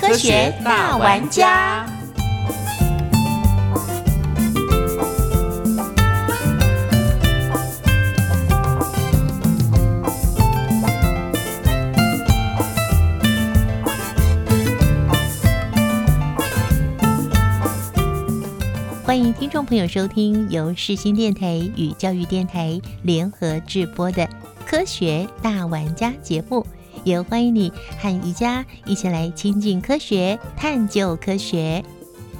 科学大玩家。欢迎听众朋友收听由世新电台与教育电台联合制播的《科学大玩家》节目，也欢迎你和宜家一起来亲近科学、探究科学。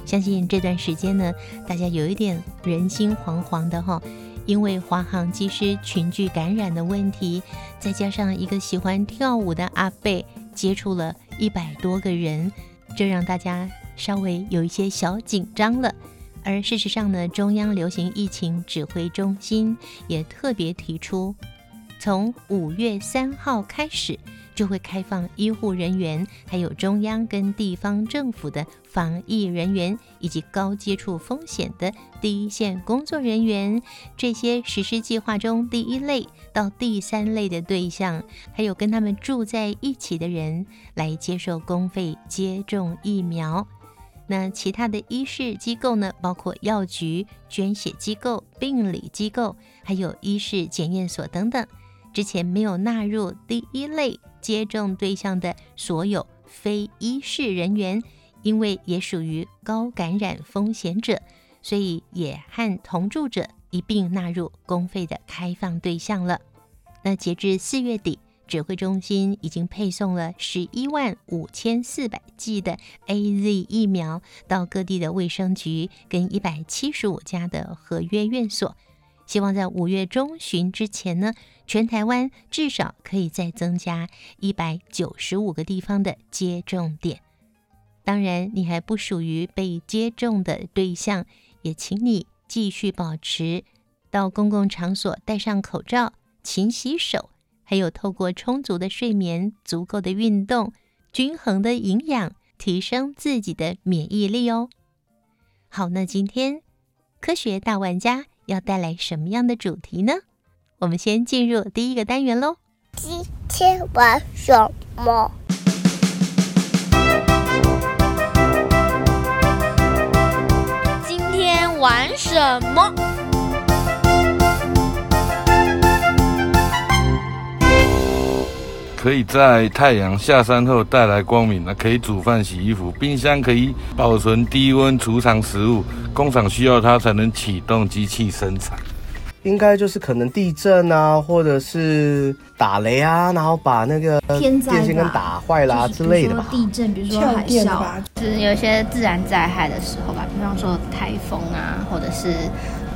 相信这段时间呢，大家有一点人心惶惶的哈，因为华航机师群聚感染的问题，再加上一个喜欢跳舞的阿贝接触了一百多个人，这让大家稍微有一些小紧张了。而事实上呢，中央流行疫情指挥中心也特别提出，从五月三号开始就会开放医护人员，还有中央跟地方政府的防疫人员，以及高接触风险的第一线工作人员，这些实施计划中第一类到第三类的对象，还有跟他们住在一起的人，来接受公费接种疫苗。那其他的医事机构呢，包括药局、捐血机构、病理机构，还有医事检验所等等，之前没有纳入第一类接种对象的所有非医事人员，因为也属于高感染风险者，所以也和同住者一并纳入公费的开放对象了。那截至四月底。指挥中心已经配送了十一万五千四百剂的 A Z 疫苗到各地的卫生局跟一百七十五家的合约院所，希望在五月中旬之前呢，全台湾至少可以再增加一百九十五个地方的接种点。当然，你还不属于被接种的对象，也请你继续保持到公共场所戴上口罩、勤洗手。还有透过充足的睡眠、足够的运动、均衡的营养，提升自己的免疫力哦。好，那今天科学大玩家要带来什么样的主题呢？我们先进入第一个单元喽。今天玩什么？今天玩什么？可以在太阳下山后带来光明，那可以煮饭、洗衣服，冰箱可以保存低温储藏食物，工厂需要它才能启动机器生产。应该就是可能地震啊，或者是打雷啊，然后把那个电线跟打坏啦之类的吧。地震，比如说海啸，就是有一些自然灾害的时候吧，比方说台风啊，或者是。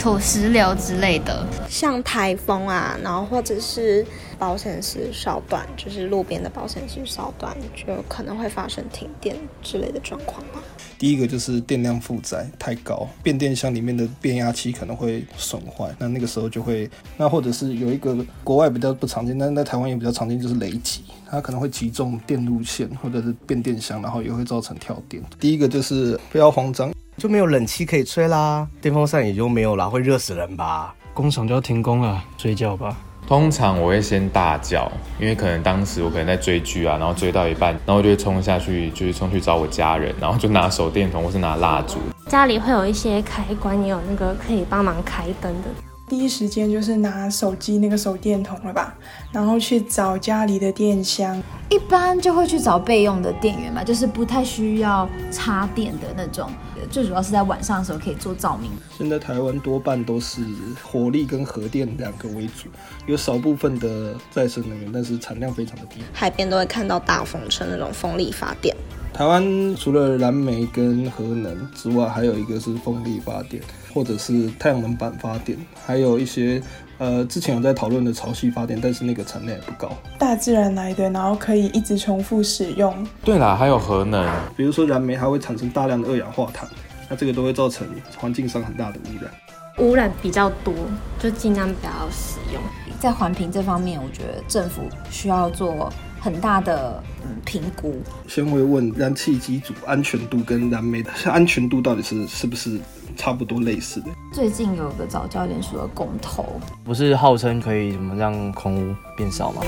土石流之类的，像台风啊，然后或者是保险丝烧断，就是路边的保险丝烧断，就可能会发生停电之类的状况吧。第一个就是电量负载太高，变电箱里面的变压器可能会损坏，那那个时候就会，那或者是有一个国外比较不常见，但在台湾也比较常见，就是雷击，它可能会击中电路线或者是变电箱，然后也会造成跳电。第一个就是不要慌张。就没有冷气可以吹啦，电风扇也就没有啦，会热死人吧？工厂就要停工了，睡觉吧。通常我会先大叫，因为可能当时我可能在追剧啊，然后追到一半，然后我就会冲下去，就是冲去找我家人，然后就拿手电筒或是拿蜡烛。家里会有一些开关，也有那个可以帮忙开灯的。第一时间就是拿手机那个手电筒了吧，然后去找家里的电箱。一般就会去找备用的电源嘛，就是不太需要插电的那种。最主要是在晚上的时候可以做照明。现在台湾多半都是火力跟核电两个为主，有少部分的再生能源，但是产量非常的低。海边都会看到大风车那种风力发电。台湾除了燃煤跟核能之外，还有一个是风力发电，或者是太阳能板发电，还有一些。呃，之前有在讨论的潮汐发电，但是那个产量也不高。大自然来的，然后可以一直重复使用。对啦，还有核能，比如说燃煤，它会产生大量的二氧化碳，那这个都会造成环境上很大的污染。污染比较多，就尽量不要使用。在环评这方面，我觉得政府需要做很大的嗯评估。先会问燃气机组安全度跟燃煤的安全度到底是是不是差不多类似的。最近有个早教联署的公投，不是号称可以怎么让空污变少吗？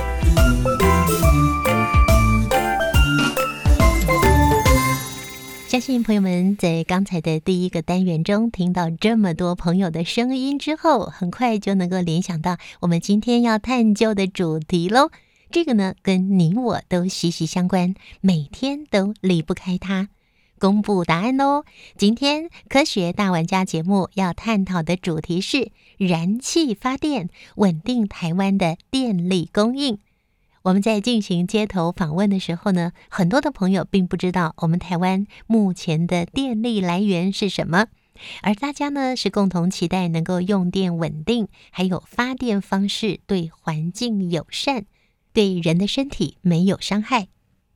相信朋友们在刚才的第一个单元中听到这么多朋友的声音之后，很快就能够联想到我们今天要探究的主题喽。这个呢，跟你我都息息相关，每天都离不开它。公布答案喽！今天科学大玩家节目要探讨的主题是燃气发电，稳定台湾的电力供应。我们在进行街头访问的时候呢，很多的朋友并不知道我们台湾目前的电力来源是什么，而大家呢是共同期待能够用电稳定，还有发电方式对环境友善，对人的身体没有伤害。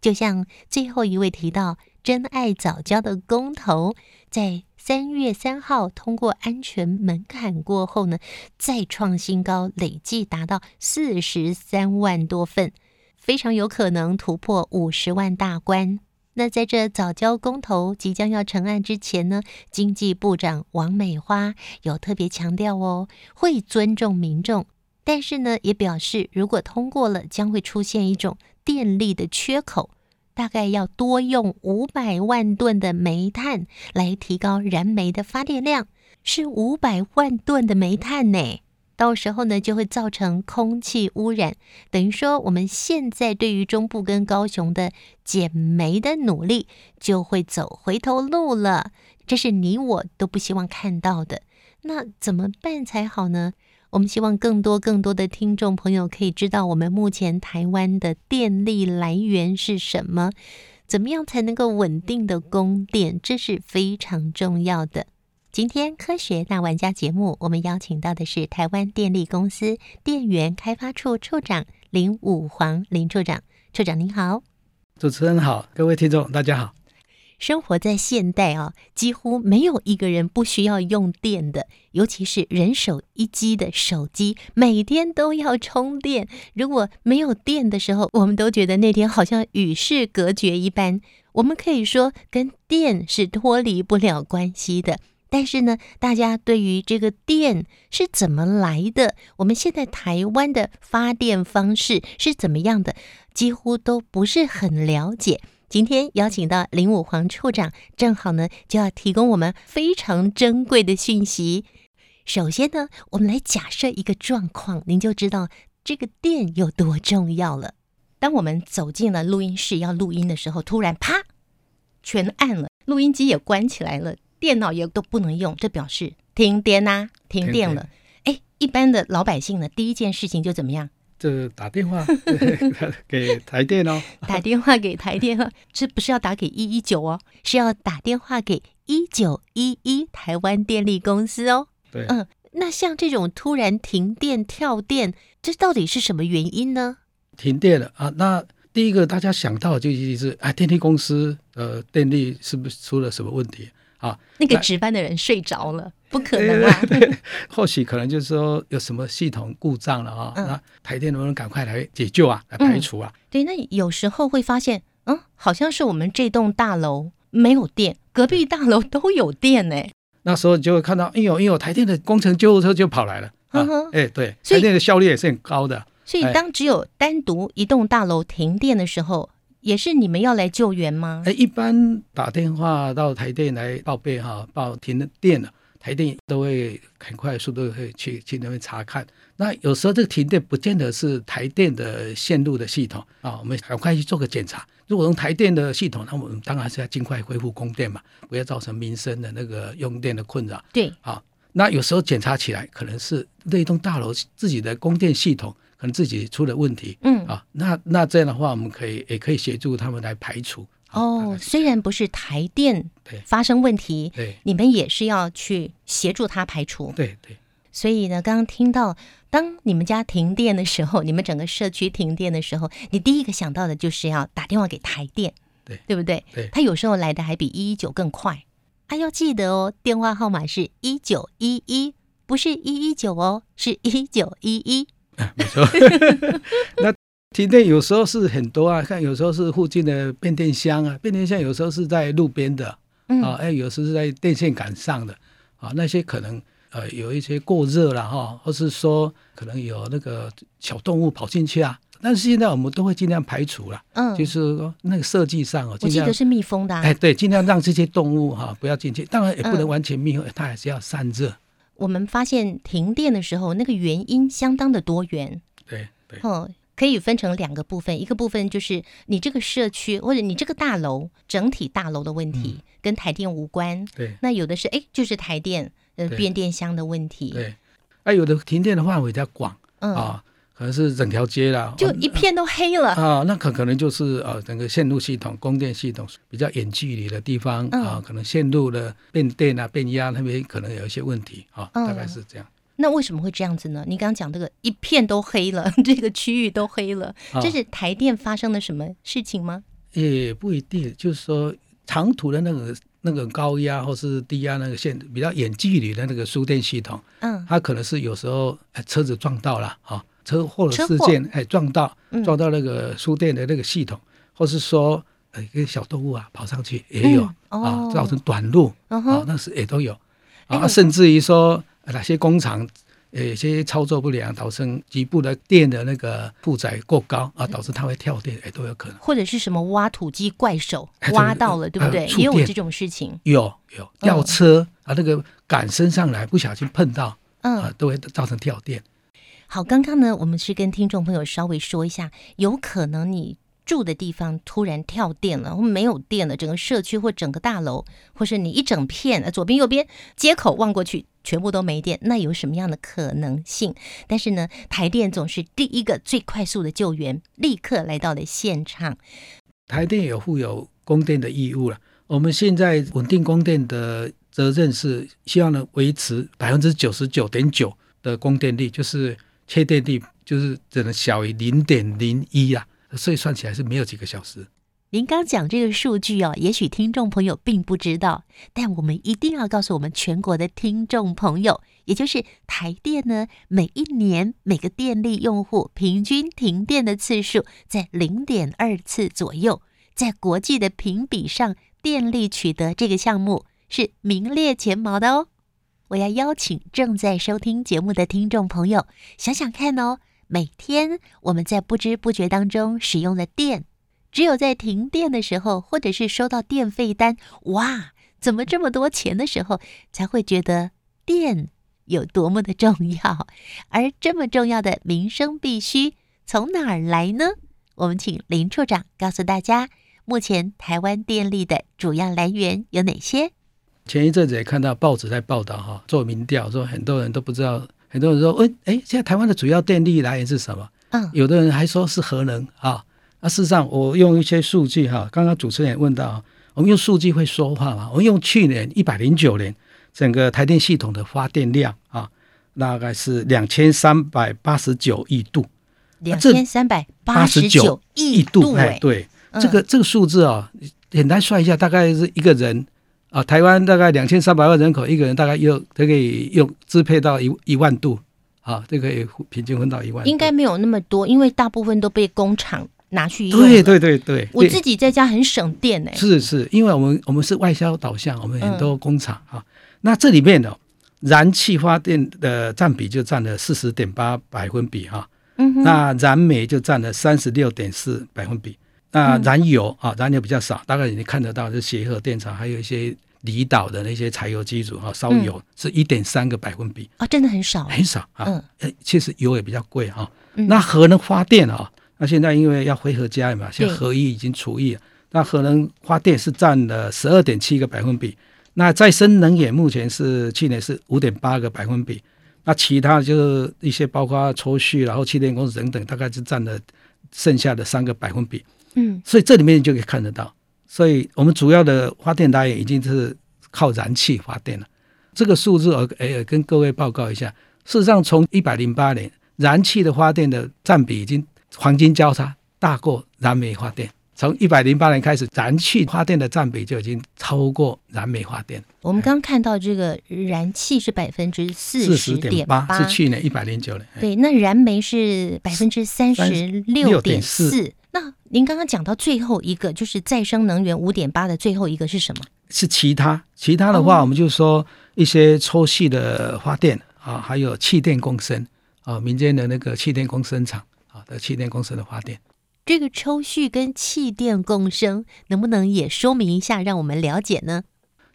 就像最后一位提到真爱早教的公投，在三月三号通过安全门槛过后呢，再创新高，累计达到四十三万多份，非常有可能突破五十万大关。那在这早教公投即将要成案之前呢，经济部长王美花有特别强调哦，会尊重民众，但是呢，也表示如果通过了，将会出现一种电力的缺口。大概要多用五百万吨的煤炭来提高燃煤的发电量，是五百万吨的煤炭呢。到时候呢，就会造成空气污染。等于说，我们现在对于中部跟高雄的减煤的努力，就会走回头路了。这是你我都不希望看到的。那怎么办才好呢？我们希望更多更多的听众朋友可以知道我们目前台湾的电力来源是什么，怎么样才能够稳定的供电，这是非常重要的。今天科学大玩家节目，我们邀请到的是台湾电力公司电源开发处处长林武煌林处长，处长您好，主持人好，各位听众大家好。生活在现代啊，几乎没有一个人不需要用电的，尤其是人手一机的手机，每天都要充电。如果没有电的时候，我们都觉得那天好像与世隔绝一般。我们可以说跟电是脱离不了关系的。但是呢，大家对于这个电是怎么来的，我们现在台湾的发电方式是怎么样的，几乎都不是很了解。今天邀请到林武煌处长，正好呢就要提供我们非常珍贵的讯息。首先呢，我们来假设一个状况，您就知道这个电有多重要了。当我们走进了录音室要录音的时候，突然啪，全暗了，录音机也关起来了，电脑也都不能用，这表示停电呐，停电了。哎，一般的老百姓呢，第一件事情就怎么样？这打电话 给台电哦，打电话给台电哦，这不是要打给一一九哦，是要打电话给一九一一台湾电力公司哦。对，嗯，那像这种突然停电跳电，这到底是什么原因呢？停电了啊，那第一个大家想到就一定是啊，电力公司呃，电力是不是出了什么问题啊？那个值班的人睡着了。不可能啊！或许可能就是说有什么系统故障了啊？那台电能不能赶快来解救啊？来排除啊？对，那有时候会发现，嗯，好像是我们这栋大楼没有电，隔壁大楼都有电呢。那时候就会看到，哎呦，哎呦，台电的工程救护车就跑来了。啊，哎，对，台电的效率也是很高的。所以，当只有单独一栋大楼停电的时候，也是你们要来救援吗？哎，一般打电话到台电来报备哈，报停电了。台电都会很快速度会去去那边查看。那有时候这个停电不见得是台电的线路的系统啊，我们赶快去做个检查。如果用台电的系统，那我们当然是要尽快恢复供电嘛，不要造成民生的那个用电的困扰。对，啊，那有时候检查起来可能是那栋大楼自己的供电系统可能自己出了问题。嗯，啊，那那这样的话，我们可以也可以协助他们来排除。哦，虽然不是台电发生问题，对，你们也是要去协助他排除。对对。所以呢，刚刚听到，当你们家停电的时候，你们整个社区停电的时候，你第一个想到的就是要打电话给台电，对对不对？对，他有时候来的还比一一九更快。啊，要记得哦，电话号码是一九一一，不是一一九哦，是一九一一。没错。那停电有时候是很多啊，看有时候是附近的变电箱啊，变电箱有时候是在路边的，嗯啊，哎，有时是在电线杆上的，啊，那些可能呃有一些过热了哈，或是说可能有那个小动物跑进去啊。但是现在我们都会尽量排除了，嗯，就是说那个设计上哦，我记得是密封的、啊，哎，对，尽量让这些动物哈、不要进去，当然也不能嗯完全密封，它还是要散热。我们发现停电的时候，那个原因相当的多元，对对，哦，可以分成两个部分，一个部分就是你这个社区或者你这个大楼整体大楼的问题，跟台电无关。嗯对。那有的是哎，就是台电呃变电箱的问题。对，啊，有的停电的范围比较广，嗯。啊，可能是整条街啦，就一片都黑了。啊，那可可能就是呃整个线路系统、供电系统比较远距离的地方嗯啊，可能线路的变电啊、变压那边可能有一些问题啊，嗯大概是这样。那为什么会这样子呢？你刚刚讲这个一片都黑了，这个区域都黑了，啊这是台电发生了什么事情吗？也不一定，就是说长途的那个那个高压或是低压那个线比较远距离的那个输电系统，嗯，它可能是有时候哎车子撞到了啊，车祸的事件哎撞到嗯撞到那个输电的那个系统，或是说呃一个小动物啊跑上去也有、啊，造成短路啊，那是也都有啊，哎甚至于说呃哪些工厂。呃有些操作不良，导致局部的电的那个负载过高啊，导致它会跳电，也都有可能。或者是什么挖土机怪手挖到了，对不对？也有这种事情。有有吊车、啊，那个杆升上来不小心碰到，嗯啊，都会造成跳电。好，刚刚呢，我们是跟听众朋友稍微说一下，有可能你住的地方突然跳电了，或没有电了，整个社区或整个大楼，或是你一整片，呃左边右边接口望过去全部都没电，那有什么样的可能性？但是呢，台电总是第一个最快速的救援，立刻来到了现场。台电有负有供电的义务了。我们现在稳定供电的责任是希望能维持百分之九十九点九的供电率，就是缺电率就是只能小于零点零一啊，所以算起来是没有几个小时。您刚讲这个数据哦，也许听众朋友并不知道，但我们一定要告诉我们全国的听众朋友，也就是台电呢，每一年每个电力用户平均停电的次数在零点二次左右，在国际的评比上，电力取得这个项目是名列前茅的哦。我要邀请正在收听节目的听众朋友，想想看哦，每天我们在不知不觉当中使用的电。只有在停电的时候，或者是收到电费单，哇，怎么这么多钱的时候，才会觉得电有多么的重要。而这么重要的民生必须，从哪儿来呢？我们请林处长告诉大家，目前台湾电力的主要来源有哪些？前一阵子也看到报纸在报道哈，做民调说很多人都不知道，很多人说，哎哎，现在台湾的主要电力来源是什么？嗯，有的人还说是核能啊。那事实上，我用一些数据哈，刚刚主持人也问到，我们用数据会说话嘛？我们用去年一百零九年整个台电系统的发电量啊，大概是两千三百八十九亿度，两千三百八十九亿度，哎，对，嗯这个这个数字啊，简单算一下，大概是一个人啊，台湾大概两千三百万人口，一个人大概用都可以用支配到一一万度啊，这个也平均分到一万度，应该没有那么多，因为大部分都被工厂拿去用了。对对对。对，我自己在家很省电哎、是是，因为我们我们是外销导向，我们很多嗯工厂啊，那这里面呢、燃气发电的占比就占了四十点八百分比哈、嗯那燃煤就占了三十六点四百分比，那嗯燃油啊，燃油比较少，大概你看得到是协和电厂，还有一些离岛的那些柴油机组哈，烧油嗯是一点三个百分比，啊，真的很少，很少啊。嗯呃，其实油也比较贵哈、嗯那核能发电啊，那现在因为要回合家嘛，现在对核一已经除役，那核能发电是占了十二点七个百分比。那再生能源目前是去年是五点八个百分比，那其他就是一些包括抽蓄，然后气电公司等等，大概是占了剩下的三个百分比。嗯，所以这里面就可以看得到，所以我们主要的发电来源已经是靠燃气发电了。这个数字我也跟各位报告一下，事实上，从一百零八年，燃气的发电的占比已经黄金交叉，大过燃煤发电。从一百零八年开始，燃气发电的占比就已经超过燃煤发电。我们刚刚看到这个燃气是百分之四十点八，是去年一百零九年。对，那燃煤是百分之三十六点四。那您刚刚讲到最后一个，就是再生能源五点八的最后一个是什么？是其他。其他的话，我们就说一些抽蓄的发电啊，还有气电共生啊，民间的那个气电共生厂啊的气电共生的发电。这个抽蓄跟气电共生，能不能也说明一下，让我们了解呢？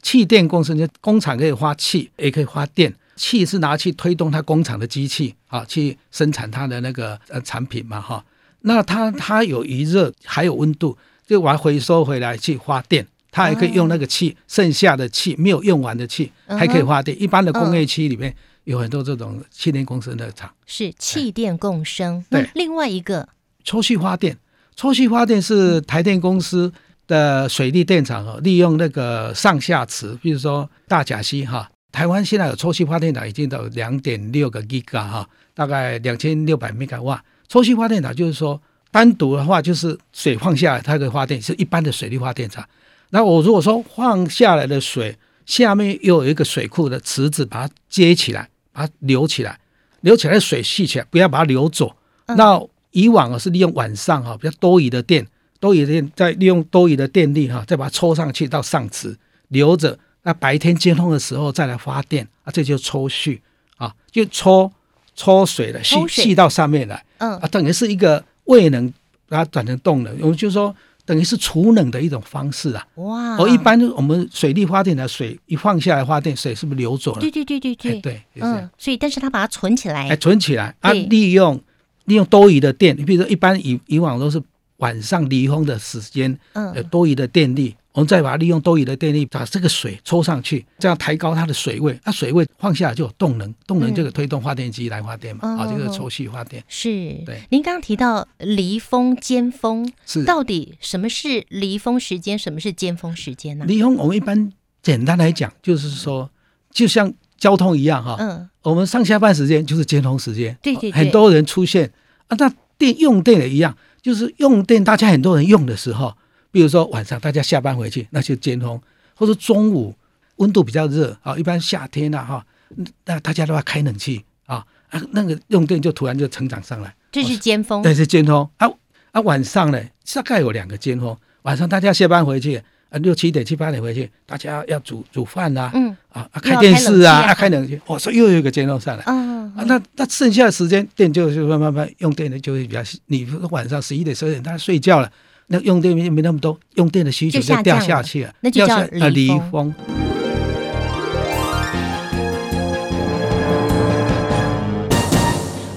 气电共生就工厂可以发气，也可以发电。气是拿去推动它工厂的机器啊，去生产它的那个呃产品嘛哈。那它它有余热，还有温度，就把它回收回来去发电。它还可以用那个气，剩下的气没有用完的气，还可以发电。一般的工业区里面有很多这种气电共生的厂，是气电共生。对，另外一个抽蓄发电。抽蓄发电是台电公司的水利电厂哦，利用那个上下池，比如说大甲溪哈，台湾现在有抽蓄发电厂已经到两点六个 G 嘎哈，大概两千六百兆瓦。抽蓄发电厂就是说单独的话就是水放下来它可以发电，是一般的水利发电厂。那我如果说放下来的水下面又有一个水库的池子把它接起来，把它留起来，留起来水蓄起来，不要把它流走，那。以往啊是利用晚上哈比较多余的电，多余的电再利用多余的电力哈，再把它抽上去到上池留着，那白天接通的时候再来发电啊，这就抽蓄啊，就抽抽水了，吸吸到上面来，嗯啊，等于是一个未能把它转成动能，我们就说等于是储能的一种方式啊。哇！我一般我们水力发电的水一放下来发电，水是不是流走了？对对对对对对，嗯，所以但是它把它存起来，哎，存起来啊，利用。利用多余的电，你比如说一般以以往都是晚上离峰的时间，嗯，有多余的电力，我们再把它利用多余的电力把这个水抽上去，这样抬高它的水位，那水位放下来就有动能，动能就推动发电机来发电嘛，啊，这个抽蓄发电是。对，您刚刚提到离峰、尖峰，是到底什么是离峰时间，什么是尖峰时间呢？离峰我们一般简单来讲就是说，就像。交通一样哈，嗯，我们上下班时间就是接通时间，对对，很多人出现啊。那电用电也一样，就是用电，大家很多人用的时候，比如说晚上大家下班回去，那就尖峰，或者中午温度比较热啊，一般夏天呐哈，那大家都要开冷气啊，啊，那个用电就突然就成长上来，这是尖峰，那是尖峰。啊啊，晚上呢大概有两个尖峰，晚上大家下班回去。六七点七八点回去，大家要煮煮饭呐，嗯。啊，开电视啊，开冷气，哦，说又有一个尖峰上来，啊，那那剩下的时间电就就慢慢慢用电的就会比较，你晚上十一点十二点大家睡觉了，那用电没没那么多，用电的需求就掉下去了，那就叫离峰。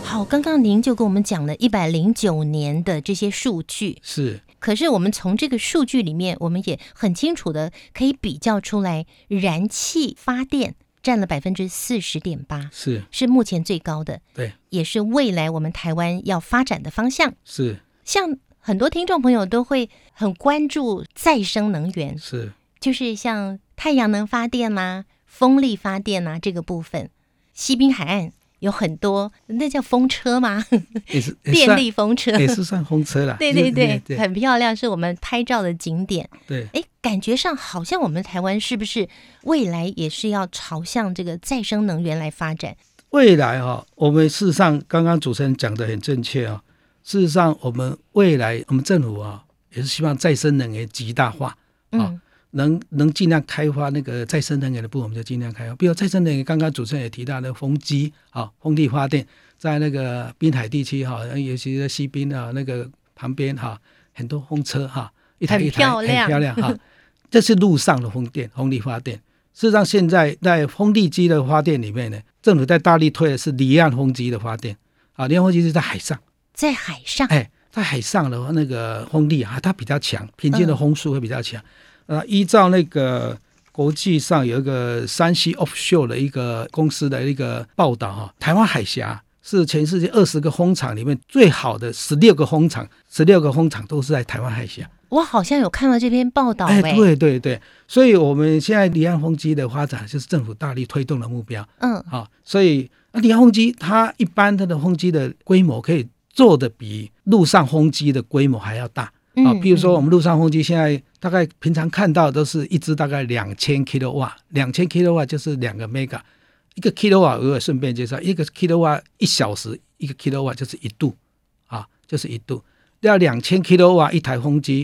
好，刚刚您就跟我们讲了一百零九年的这些数据是。可是我们从这个数据里面，我们也很清楚的可以比较出来，燃气发电占了百分之四十点八，是是目前最高的，对，也是未来我们台湾要发展的方向。是像很多听众朋友都会很关注再生能源，是就是像太阳能发电呐、风力发电呐这个部分，西滨海岸。有很多，那叫风车吗？也是 电力风车，也是算风车啦。对对对，很漂亮，是我们拍照的景点。对，哎，感觉上好像我们台湾是不是未来也是要朝向这个再生能源来发展？未来哈，我们事实上刚刚主持人讲的很正确啊。事实上，我们未来我们政府啊，也是希望再生能源极大化啊。能能尽量开发那个再生能源的部分，我们就尽量开发。比如再生能源，刚刚主持人也提到的风机啊，风力发电，在那个滨海地区哈，尤其是西滨啊那个旁边哈，很多风车哈，一台一台很漂亮哈。这是路上的风电，风力发电。事实上，现在在风力机的发电里面呢，政府在大力推的是离岸风机的发电啊，离岸风机是在海上，在海上，哎，在海上的话，那个风力啊，它比较强，平均的风速会比较强。呃，依照那个国际上有一个山西 offshore 的一个公司的一个报道哈，台湾海峡是全世界二十个风场里面最好的十六个风场，十六个风场都是在台湾海峡。我好像有看到这篇报道，哎，对对对，所以我们现在离岸风机的发展就是政府大力推动的目标。嗯，好，所以那低压风机它一般它的风机的规模可以做的比陆上风机的规模还要大啊。比如说我们陆上风机现在大概平常看到都是一只大概两千 kilo 瓦，两千 kilo 瓦就是两个 mega，一个 kilo 瓦我也顺便介绍，一个 kilo 瓦一小时，一个 kilo 瓦就是一度啊，就是一度。要两千 kilo 瓦一台风机，